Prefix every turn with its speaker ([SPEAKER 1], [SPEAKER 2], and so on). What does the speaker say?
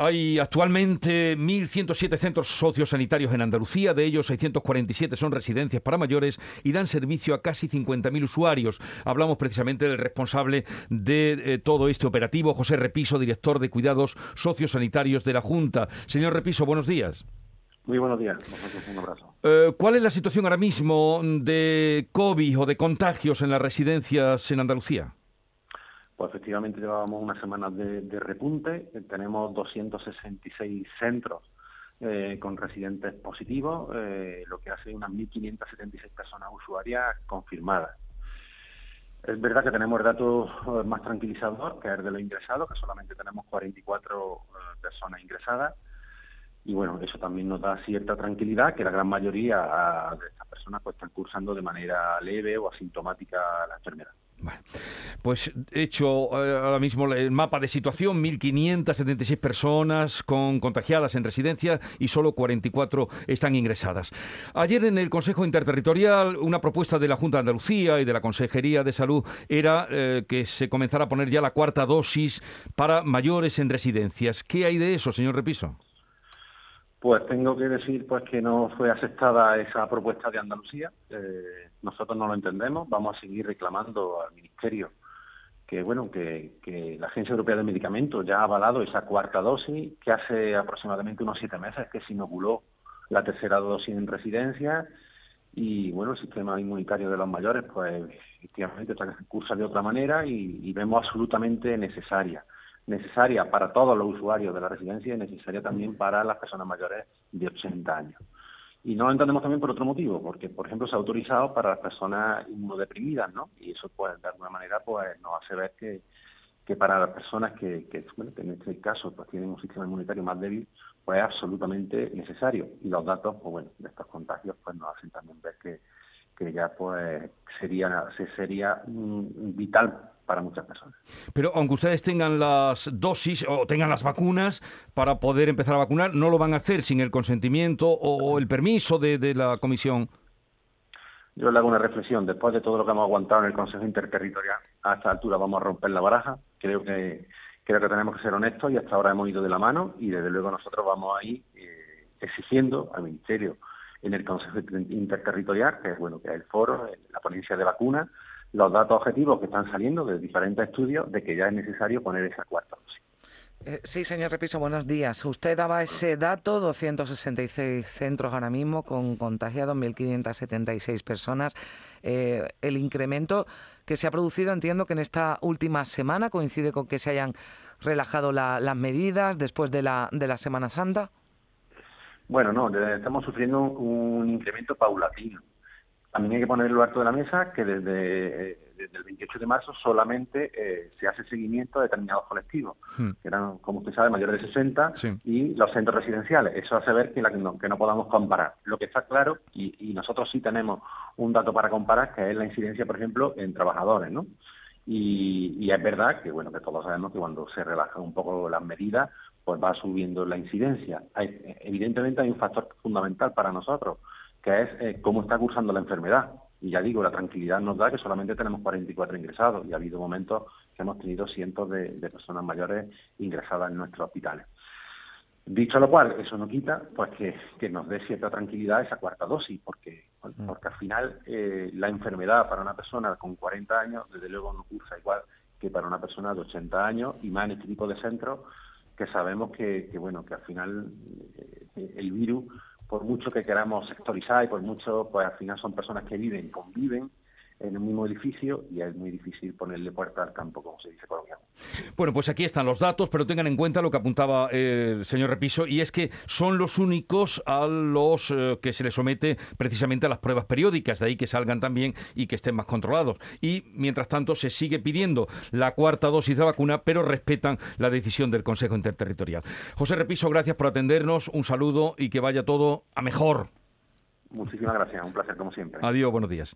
[SPEAKER 1] Hay actualmente 1.107 centros sociosanitarios en Andalucía, de ellos 647 son residencias para mayores y dan servicio a casi 50.000 usuarios. Hablamos precisamente del responsable de eh, todo este operativo, José Repiso, director de Cuidados Sociosanitarios de la Junta. Señor Repiso, buenos días.
[SPEAKER 2] Muy buenos días, un
[SPEAKER 1] abrazo. Eh, ¿Cuál es la situación ahora mismo de COVID o de contagios en las residencias en Andalucía?
[SPEAKER 2] Pues efectivamente llevábamos unas semanas de, repunte, eh, tenemos 266 centros eh, con residentes positivos, eh, lo que hace unas 1.576 personas usuarias confirmadas. Es verdad que tenemos el dato más tranquilizador, que es de los ingresados, que solamente tenemos 44 personas ingresadas. Y bueno, eso también nos da cierta tranquilidad, que la gran mayoría ah, de estas personas pues están cursando de manera leve o asintomática la enfermedad.
[SPEAKER 1] Bueno, pues hecho eh, ahora mismo el mapa de situación, 1.576 personas con contagiadas en residencia y solo 44 están ingresadas. Ayer en el Consejo Interterritorial una propuesta de la Junta de Andalucía y de la Consejería de Salud era eh, que se comenzara a poner ya la cuarta dosis para mayores en residencias. ¿Qué hay de eso, señor Repiso?
[SPEAKER 2] Pues tengo que decir pues que no fue aceptada esa propuesta de Andalucía. Eh, nosotros no lo entendemos. Vamos a seguir reclamando al Ministerio que bueno que, la Agencia Europea de Medicamentos ya ha avalado esa cuarta dosis, que hace aproximadamente unos siete meses que se inoculó la tercera dosis en residencia y bueno el sistema inmunitario de los mayores pues efectivamente cursa de otra manera y, y vemos absolutamente necesaria necesaria para todos los usuarios de la residencia y necesaria también para las personas mayores de 80 años. Y no lo entendemos también por otro motivo, porque, por ejemplo, se ha autorizado para las personas inmunodeprimidas, ¿no? Y eso, pues, de alguna manera, pues, nos hace ver que, que para las personas que, bueno, en este caso pues, tienen un sistema inmunitario más débil, pues es absolutamente necesario. Y los datos, pues bueno, de estos contagios, pues nos hacen también ver que, que ya pues sería, sería mm, vital para muchas personas.
[SPEAKER 1] Pero aunque ustedes tengan las dosis o tengan las vacunas para poder empezar a vacunar, ¿no lo van a hacer sin el consentimiento o el permiso de, la comisión?
[SPEAKER 2] Yo le hago una reflexión. Después de todo lo que hemos aguantado en el Consejo Interterritorial, a esta altura vamos a romper la baraja. Creo que creo que tenemos que ser honestos y hasta ahora hemos ido de la mano y desde luego nosotros vamos a ir eh, exigiendo al Ministerio en el Consejo Interterritorial, que es bueno que es el foro, la ponencia de vacunas, los datos objetivos que están saliendo de diferentes estudios de que ya es necesario poner esa cuarta dosis.
[SPEAKER 3] Eh, sí, señor Repiso, buenos días. Usted daba ese dato, 266 centros ahora mismo con contagiados, 1.576 personas. Eh, el incremento que se ha producido, entiendo que en esta última semana coincide con que se hayan relajado las medidas después de la, de la Semana Santa.
[SPEAKER 2] Bueno, no, estamos sufriendo un incremento paulatino. También hay que ponerlo alto de la mesa que desde, eh, el 28 de marzo solamente eh, se hace seguimiento a determinados colectivos, hmm. que eran, como usted sabe, mayores de 60 y los centros residenciales. Eso hace ver que, no, que no podamos comparar. Lo que está claro, y, nosotros sí tenemos un dato para comparar, que es la incidencia, por ejemplo, en trabajadores, ¿no? Y, y, es verdad que bueno que todos sabemos que cuando se relajan un poco las medidas pues va subiendo la incidencia evidentemente hay un factor fundamental para nosotros que es eh, cómo está cursando la enfermedad. Y ya digo, la tranquilidad nos da que solamente tenemos 44 ingresados y ha habido momentos que hemos tenido cientos de, personas mayores ingresadas en nuestros hospitales. Dicho lo cual, eso no quita pues que, nos dé cierta tranquilidad esa cuarta dosis, porque, mm. porque al final eh, la enfermedad para una persona con 40 años, desde luego no cursa igual que para una persona de 80 años y más en este tipo de centros que sabemos que, bueno que al final eh, el virus por mucho que queramos sectorizar y por mucho, pues al final son personas que viven, conviven en el mismo edificio y es muy difícil ponerle puerta al campo, como se dice coloquialmente.
[SPEAKER 1] Bueno, pues aquí están los datos, pero tengan en cuenta lo que apuntaba el señor Repiso, y es que son los únicos a los eh, que se les somete precisamente a las pruebas periódicas, de ahí que salgan también y que estén más controlados. Y mientras tanto se sigue pidiendo la cuarta dosis de vacuna, pero respetan la decisión del Consejo Interterritorial. José Repiso, gracias por atendernos, un saludo y que vaya todo a mejor.
[SPEAKER 2] Muchísimas gracias, un placer como siempre.
[SPEAKER 1] Adiós, buenos días.